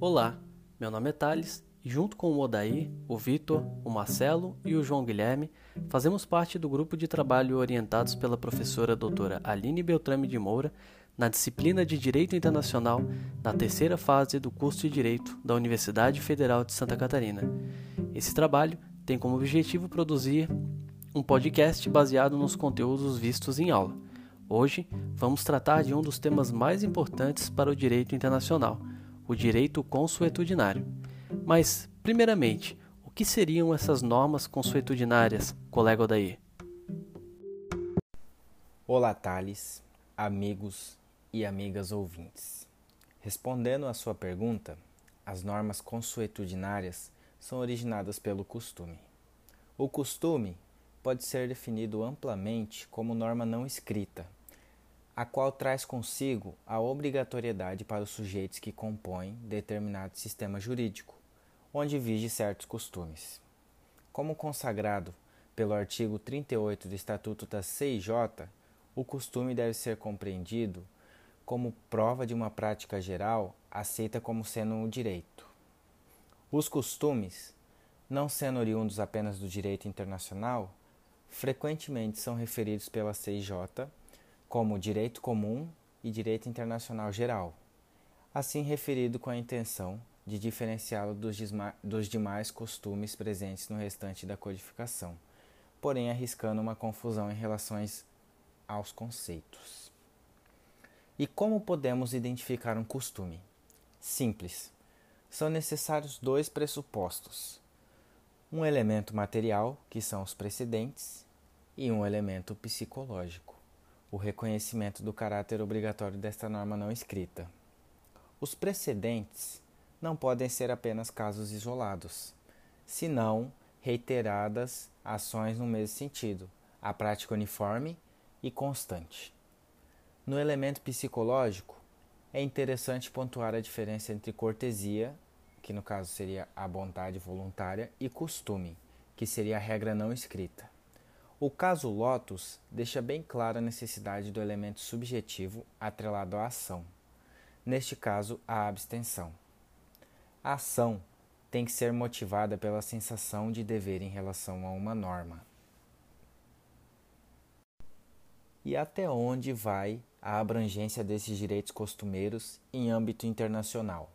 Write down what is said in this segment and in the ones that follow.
Olá, meu nome é Thales e junto com o Odaí, o Vitor, o Marcelo e o João Guilherme, fazemos parte do grupo de trabalho orientados pela professora doutora Aline Beltrame de Moura na disciplina de Direito Internacional na terceira fase do curso de Direito da Universidade Federal de Santa Catarina. Esse trabalho tem como objetivo produzir um podcast baseado nos conteúdos vistos em aula. Hoje vamos tratar de um dos temas mais importantes para o direito internacional, o direito consuetudinário. Mas, primeiramente, o que seriam essas normas consuetudinárias, colega Odair? Olá, Thales, amigos e amigas ouvintes. Respondendo à sua pergunta, as normas consuetudinárias são originadas pelo costume. O costume pode ser definido amplamente como norma não escrita, a qual traz consigo a obrigatoriedade para os sujeitos que compõem determinado sistema jurídico, onde vige certos costumes. Como consagrado pelo artigo 38 do Estatuto da CIJ, o costume deve ser compreendido como prova de uma prática geral aceita como sendo um direito. Os costumes, não sendo oriundos apenas do direito internacional, frequentemente são referidos pela CIJ como direito comum e direito internacional geral, assim referido com a intenção de diferenciá-lo dos, dos demais costumes presentes no restante da codificação, porém arriscando uma confusão em relação aos conceitos. E como podemos identificar um costume? Simples. São necessários dois pressupostos: um elemento material, que são os precedentes, e um elemento psicológico o reconhecimento do caráter obrigatório desta norma não escrita. Os precedentes não podem ser apenas casos isolados, senão reiteradas ações no mesmo sentido, a prática uniforme e constante. No elemento psicológico, é interessante pontuar a diferença entre cortesia, que no caso seria a vontade voluntária, e costume, que seria a regra não escrita. O caso Lotus deixa bem clara a necessidade do elemento subjetivo atrelado à ação, neste caso, a abstenção. A ação tem que ser motivada pela sensação de dever em relação a uma norma. E até onde vai a abrangência desses direitos costumeiros em âmbito internacional?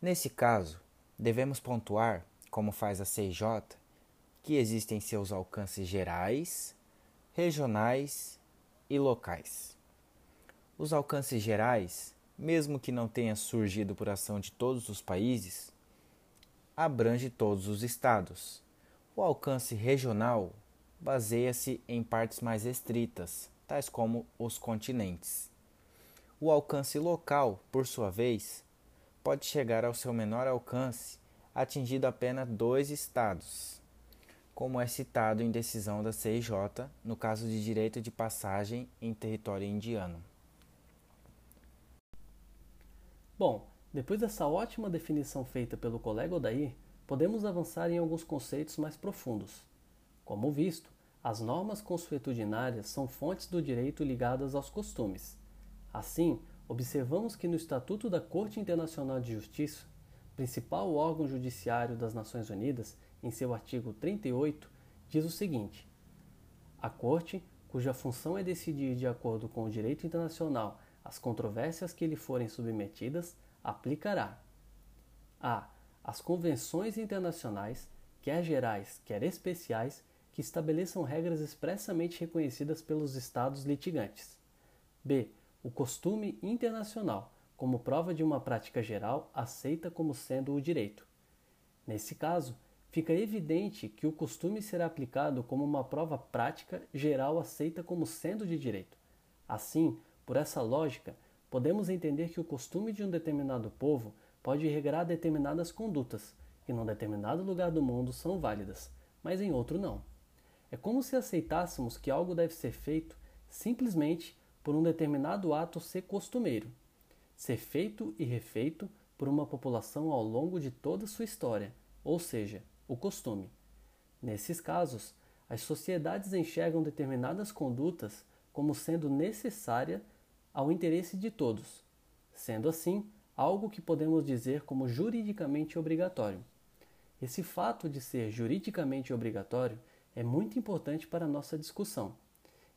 Nesse caso, devemos pontuar, como faz a CIJ, que existem seus alcances gerais, regionais e locais. Os alcances gerais, mesmo que não tenha surgido por ação de todos os países, abrange todos os estados. O alcance regional baseia-se em partes mais estritas, tais como os continentes. O alcance local, por sua vez, pode chegar ao seu menor alcance, atingido apenas dois estados como é citado em decisão da CIJ no caso de direito de passagem em território indiano. Bom, depois dessa ótima definição feita pelo colega Odair, podemos avançar em alguns conceitos mais profundos. Como visto, as normas consuetudinárias são fontes do direito ligadas aos costumes. Assim, observamos que no Estatuto da Corte Internacional de Justiça, principal órgão judiciário das Nações Unidas, em seu artigo 38, diz o seguinte: A Corte, cuja função é decidir de acordo com o direito internacional as controvérsias que lhe forem submetidas, aplicará a. as convenções internacionais, quer gerais, quer especiais, que estabeleçam regras expressamente reconhecidas pelos Estados litigantes. b. o costume internacional, como prova de uma prática geral aceita como sendo o direito. Nesse caso, fica evidente que o costume será aplicado como uma prova prática geral aceita como sendo de direito. Assim, por essa lógica, podemos entender que o costume de um determinado povo pode regrar determinadas condutas, que num determinado lugar do mundo são válidas, mas em outro não. É como se aceitássemos que algo deve ser feito simplesmente por um determinado ato ser costumeiro, ser feito e refeito por uma população ao longo de toda sua história, ou seja, o costume. Nesses casos, as sociedades enxergam determinadas condutas como sendo necessária ao interesse de todos. Sendo assim, algo que podemos dizer como juridicamente obrigatório. Esse fato de ser juridicamente obrigatório é muito importante para a nossa discussão.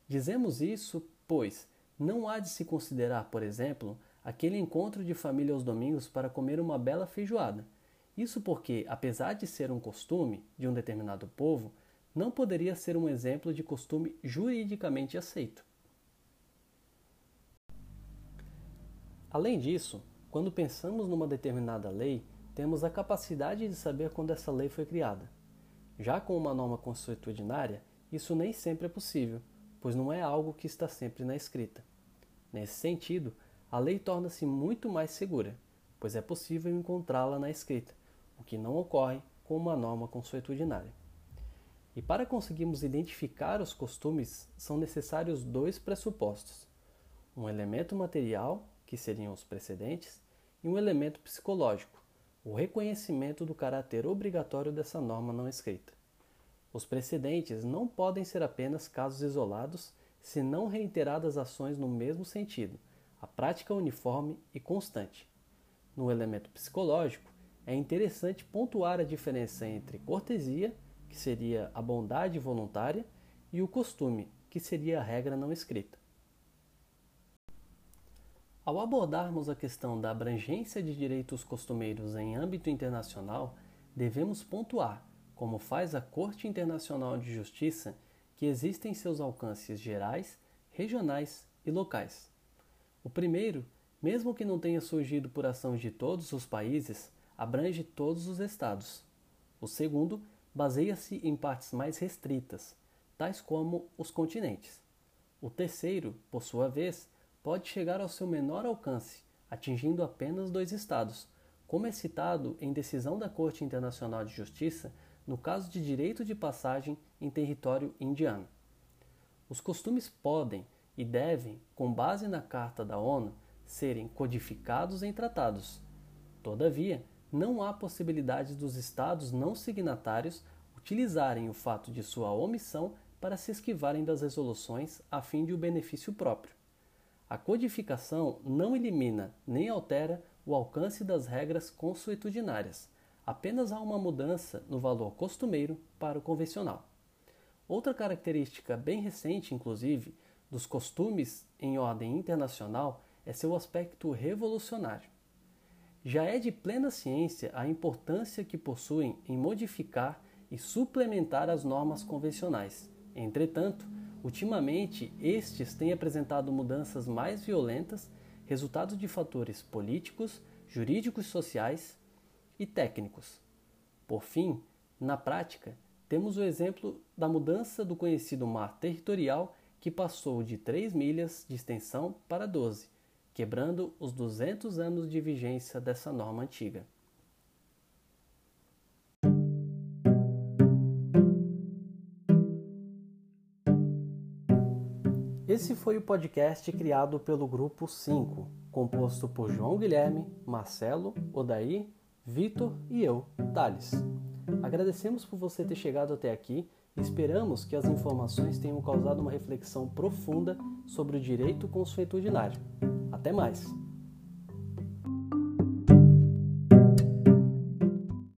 Dizemos isso, pois não há de se considerar, por exemplo, aquele encontro de família aos domingos para comer uma bela feijoada. Isso porque, apesar de ser um costume de um determinado povo, não poderia ser um exemplo de costume juridicamente aceito. Além disso, quando pensamos numa determinada lei, temos a capacidade de saber quando essa lei foi criada. Já com uma norma consuetudinária, isso nem sempre é possível, pois não é algo que está sempre na escrita. Nesse sentido, a lei torna-se muito mais segura, pois é possível encontrá-la na escrita, o que não ocorre com uma norma consuetudinária. E para conseguirmos identificar os costumes, são necessários dois pressupostos: um elemento material, que seriam os precedentes, e um elemento psicológico, o reconhecimento do caráter obrigatório dessa norma não escrita. Os precedentes não podem ser apenas casos isolados, se não reiteradas ações no mesmo sentido, a prática uniforme e constante. No elemento psicológico, é interessante pontuar a diferença entre cortesia que seria a bondade voluntária, e o costume, que seria a regra não escrita. Ao abordarmos a questão da abrangência de direitos costumeiros em âmbito internacional, devemos pontuar, como faz a Corte Internacional de Justiça, que existem seus alcances gerais, regionais e locais. O primeiro, mesmo que não tenha surgido por ação de todos os países, abrange todos os estados. O segundo baseia-se em partes mais restritas, tais como os continentes. O terceiro, por sua vez, pode chegar ao seu menor alcance, atingindo apenas dois estados, como é citado em decisão da Corte Internacional de Justiça no caso de direito de passagem em território indiano. Os costumes podem e devem, com base na Carta da ONU, serem codificados em tratados. Todavia, não há possibilidade dos Estados não signatários utilizarem o fato de sua omissão para se esquivarem das resoluções a fim de o benefício próprio. A codificação não elimina nem altera o alcance das regras consuetudinárias, apenas há uma mudança no valor costumeiro para o convencional. Outra característica bem recente, inclusive, dos costumes em ordem internacional é seu aspecto revolucionário. Já é de plena ciência a importância que possuem em modificar e suplementar as normas convencionais. Entretanto, ultimamente estes têm apresentado mudanças mais violentas, resultado de fatores políticos, jurídicos sociais e técnicos. Por fim, na prática, temos o exemplo da mudança do conhecido mar territorial que passou de 3 milhas de extensão para 12 quebrando os 200 anos de vigência dessa norma antiga. Esse foi o podcast criado pelo Grupo 5, composto por João Guilherme, Marcelo, Odaí, Vitor e eu, Thales. Agradecemos por você ter chegado até aqui esperamos que as informações tenham causado uma reflexão profunda sobre o direito consuetudinário. Até mais!